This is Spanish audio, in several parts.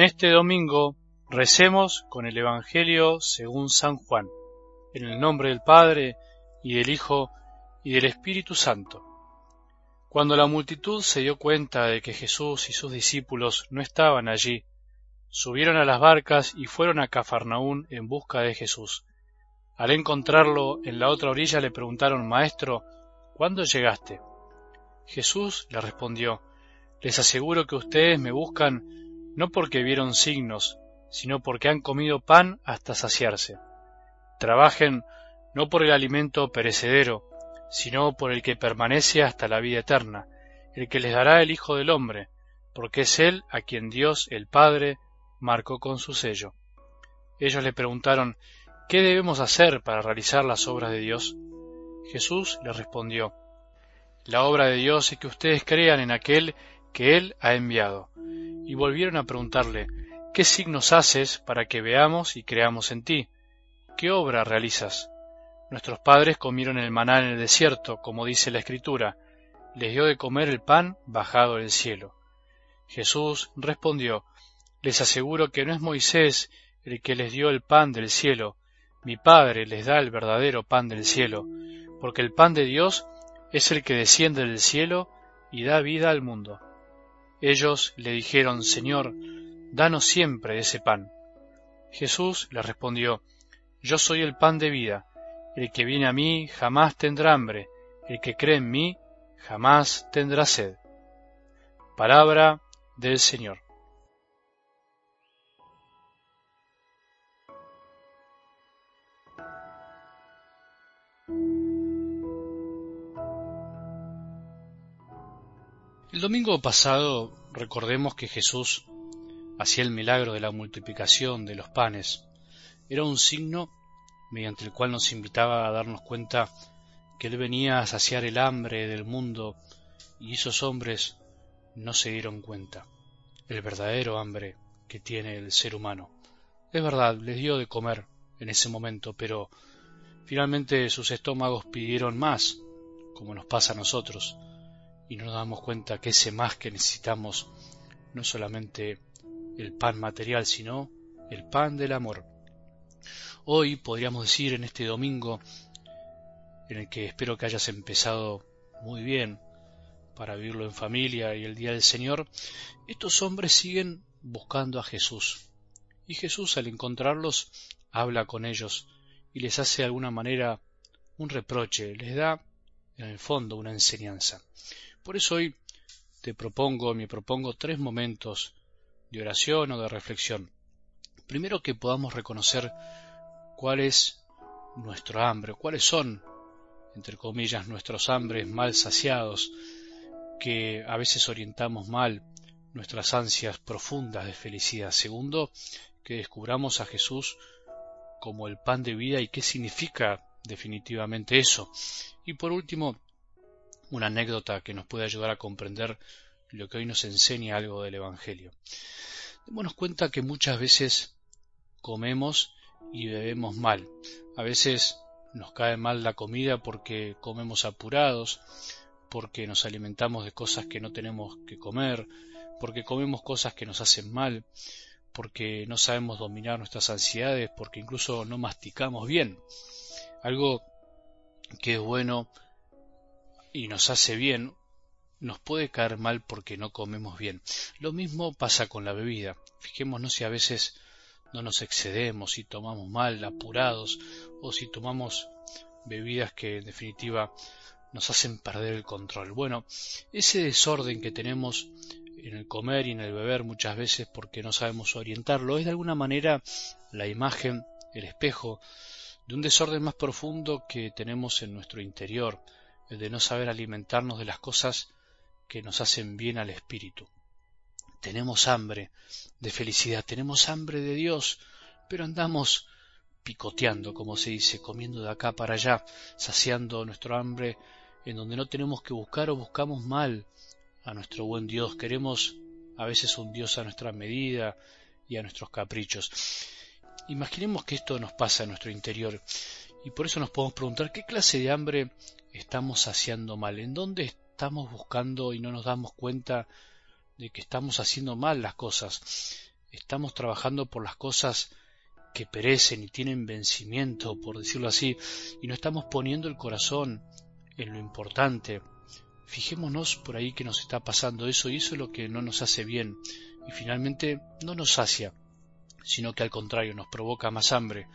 En este domingo recemos con el Evangelio según San Juan, en el nombre del Padre, y del Hijo, y del Espíritu Santo. Cuando la multitud se dio cuenta de que Jesús y sus discípulos no estaban allí, subieron a las barcas y fueron a Cafarnaún en busca de Jesús. Al encontrarlo en la otra orilla le preguntaron, Maestro, ¿cuándo llegaste? Jesús le respondió, Les aseguro que ustedes me buscan no porque vieron signos, sino porque han comido pan hasta saciarse. Trabajen no por el alimento perecedero, sino por el que permanece hasta la vida eterna, el que les dará el Hijo del Hombre, porque es Él a quien Dios el Padre marcó con su sello. Ellos le preguntaron, ¿qué debemos hacer para realizar las obras de Dios? Jesús les respondió, la obra de Dios es que ustedes crean en aquel que Él ha enviado. Y volvieron a preguntarle, ¿qué signos haces para que veamos y creamos en ti? ¿Qué obra realizas? Nuestros padres comieron el maná en el desierto, como dice la Escritura, les dio de comer el pan bajado del cielo. Jesús respondió, Les aseguro que no es Moisés el que les dio el pan del cielo, mi Padre les da el verdadero pan del cielo, porque el pan de Dios es el que desciende del cielo y da vida al mundo. Ellos le dijeron, Señor, danos siempre ese pan. Jesús les respondió, Yo soy el pan de vida, el que viene a mí jamás tendrá hambre, el que cree en mí jamás tendrá sed. Palabra del Señor. El domingo pasado recordemos que Jesús hacía el milagro de la multiplicación de los panes. Era un signo mediante el cual nos invitaba a darnos cuenta que Él venía a saciar el hambre del mundo y esos hombres no se dieron cuenta el verdadero hambre que tiene el ser humano. Es verdad, les dio de comer en ese momento, pero finalmente sus estómagos pidieron más, como nos pasa a nosotros y no nos damos cuenta que ese más que necesitamos no solamente el pan material, sino el pan del amor. Hoy podríamos decir en este domingo, en el que espero que hayas empezado muy bien para vivirlo en familia y el día del Señor, estos hombres siguen buscando a Jesús. Y Jesús al encontrarlos habla con ellos y les hace de alguna manera un reproche, les da en el fondo una enseñanza. Por eso hoy te propongo, me propongo tres momentos de oración o de reflexión. Primero que podamos reconocer cuál es nuestro hambre, cuáles son, entre comillas, nuestros hambres mal saciados, que a veces orientamos mal nuestras ansias profundas de felicidad. Segundo, que descubramos a Jesús como el pan de vida y qué significa definitivamente eso. Y por último, una anécdota que nos puede ayudar a comprender lo que hoy nos enseña algo del Evangelio. Démonos cuenta que muchas veces comemos y bebemos mal. A veces nos cae mal la comida porque comemos apurados, porque nos alimentamos de cosas que no tenemos que comer, porque comemos cosas que nos hacen mal, porque no sabemos dominar nuestras ansiedades, porque incluso no masticamos bien. Algo que es bueno y nos hace bien, nos puede caer mal porque no comemos bien. Lo mismo pasa con la bebida. Fijémonos si a veces no nos excedemos, si tomamos mal, apurados, o si tomamos bebidas que en definitiva nos hacen perder el control. Bueno, ese desorden que tenemos en el comer y en el beber muchas veces porque no sabemos orientarlo es de alguna manera la imagen, el espejo de un desorden más profundo que tenemos en nuestro interior, el de no saber alimentarnos de las cosas que nos hacen bien al espíritu. Tenemos hambre de felicidad, tenemos hambre de Dios, pero andamos picoteando, como se dice, comiendo de acá para allá, saciando nuestro hambre en donde no tenemos que buscar o buscamos mal a nuestro buen Dios. Queremos a veces un Dios a nuestra medida y a nuestros caprichos. Imaginemos que esto nos pasa en nuestro interior y por eso nos podemos preguntar qué clase de hambre estamos haciendo mal, en dónde estamos buscando y no nos damos cuenta de que estamos haciendo mal las cosas. estamos trabajando por las cosas que perecen y tienen vencimiento, por decirlo así, y no estamos poniendo el corazón en lo importante. Fijémonos por ahí que nos está pasando eso y eso es lo que no nos hace bien y finalmente no nos sacia, sino que al contrario nos provoca más hambre,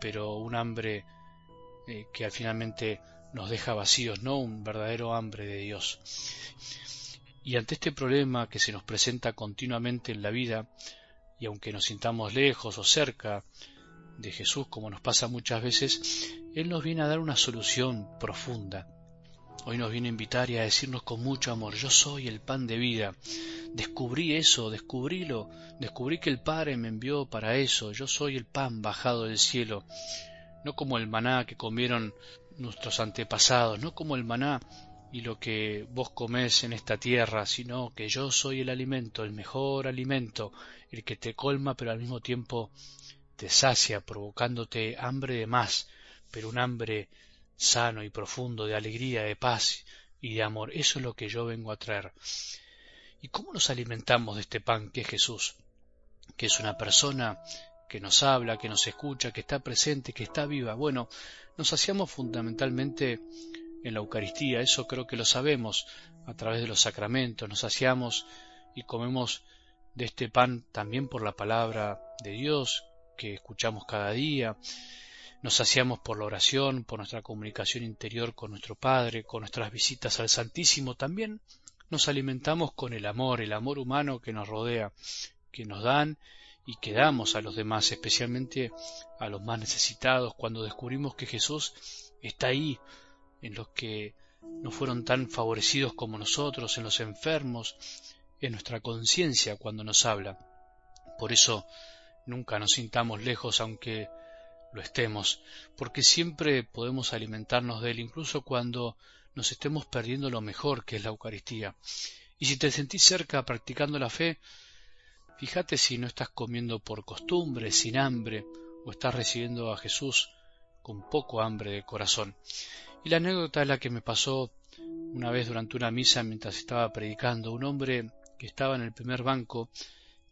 pero un hambre eh, que finalmente nos deja vacíos, no un verdadero hambre de Dios. Y ante este problema que se nos presenta continuamente en la vida, y aunque nos sintamos lejos o cerca de Jesús, como nos pasa muchas veces, Él nos viene a dar una solución profunda. Hoy nos viene a invitar y a decirnos con mucho amor, yo soy el pan de vida. Descubrí eso, descubrílo, descubrí que el Padre me envió para eso, yo soy el pan bajado del cielo, no como el maná que comieron nuestros antepasados, no como el maná y lo que vos comés en esta tierra, sino que yo soy el alimento, el mejor alimento, el que te colma pero al mismo tiempo te sacia, provocándote hambre de más, pero un hambre sano y profundo de alegría, de paz y de amor. Eso es lo que yo vengo a traer. ¿Y cómo nos alimentamos de este pan que es Jesús? Que es una persona que nos habla, que nos escucha, que está presente, que está viva. Bueno, nos hacíamos fundamentalmente en la Eucaristía, eso creo que lo sabemos a través de los sacramentos, nos saciamos y comemos de este pan también por la palabra de Dios que escuchamos cada día, nos saciamos por la oración, por nuestra comunicación interior con nuestro Padre, con nuestras visitas al Santísimo, también nos alimentamos con el amor, el amor humano que nos rodea, que nos dan y que damos a los demás, especialmente a los más necesitados, cuando descubrimos que Jesús está ahí en los que no fueron tan favorecidos como nosotros, en los enfermos, en nuestra conciencia cuando nos habla. Por eso nunca nos sintamos lejos aunque lo estemos, porque siempre podemos alimentarnos de él, incluso cuando nos estemos perdiendo lo mejor que es la Eucaristía. Y si te sentís cerca practicando la fe, fíjate si no estás comiendo por costumbre, sin hambre, o estás recibiendo a Jesús con poco hambre de corazón. Y la anécdota es la que me pasó una vez durante una misa mientras estaba predicando. Un hombre que estaba en el primer banco,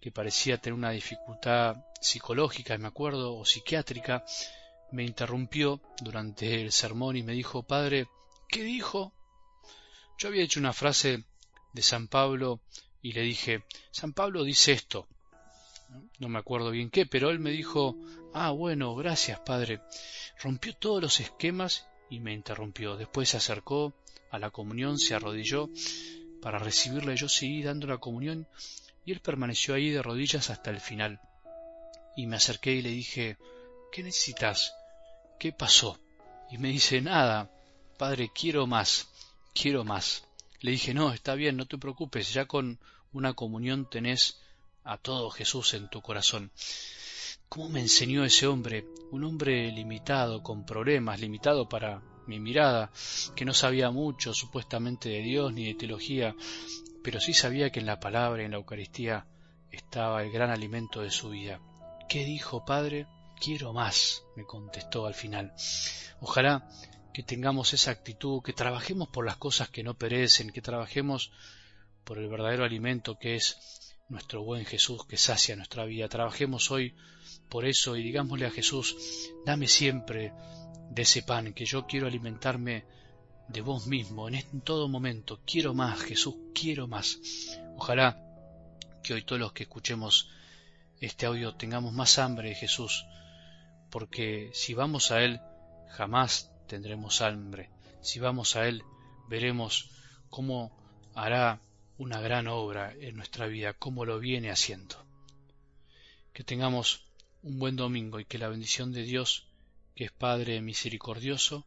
que parecía tener una dificultad psicológica, me acuerdo, o psiquiátrica, me interrumpió durante el sermón y me dijo, Padre, ¿qué dijo? Yo había hecho una frase de San Pablo y le dije, San Pablo dice esto. No me acuerdo bien qué, pero él me dijo, ah, bueno, gracias, Padre. Rompió todos los esquemas y me interrumpió. Después se acercó a la comunión, se arrodilló para recibirla yo seguí dando la comunión y él permaneció ahí de rodillas hasta el final. Y me acerqué y le dije, ¿qué necesitas? ¿Qué pasó? Y me dice, nada, padre, quiero más, quiero más. Le dije, no, está bien, no te preocupes, ya con una comunión tenés a todo Jesús en tu corazón. ¿Cómo me enseñó ese hombre? Un hombre limitado, con problemas, limitado para mi mirada, que no sabía mucho supuestamente de Dios ni de teología, pero sí sabía que en la palabra y en la Eucaristía estaba el gran alimento de su vida. ¿Qué dijo, Padre? Quiero más, me contestó al final. Ojalá que tengamos esa actitud, que trabajemos por las cosas que no perecen, que trabajemos por el verdadero alimento que es nuestro buen Jesús que sacia nuestra vida. Trabajemos hoy por eso y digámosle a Jesús, dame siempre de ese pan, que yo quiero alimentarme de vos mismo en, todo momento. Quiero más, Jesús, quiero más. Ojalá que hoy todos los que escuchemos este audio tengamos más hambre de Jesús, porque si vamos a Él, jamás tendremos hambre. Si vamos a Él, veremos cómo hará una gran obra en nuestra vida, como lo viene haciendo. Que tengamos un buen domingo y que la bendición de Dios, que es Padre misericordioso,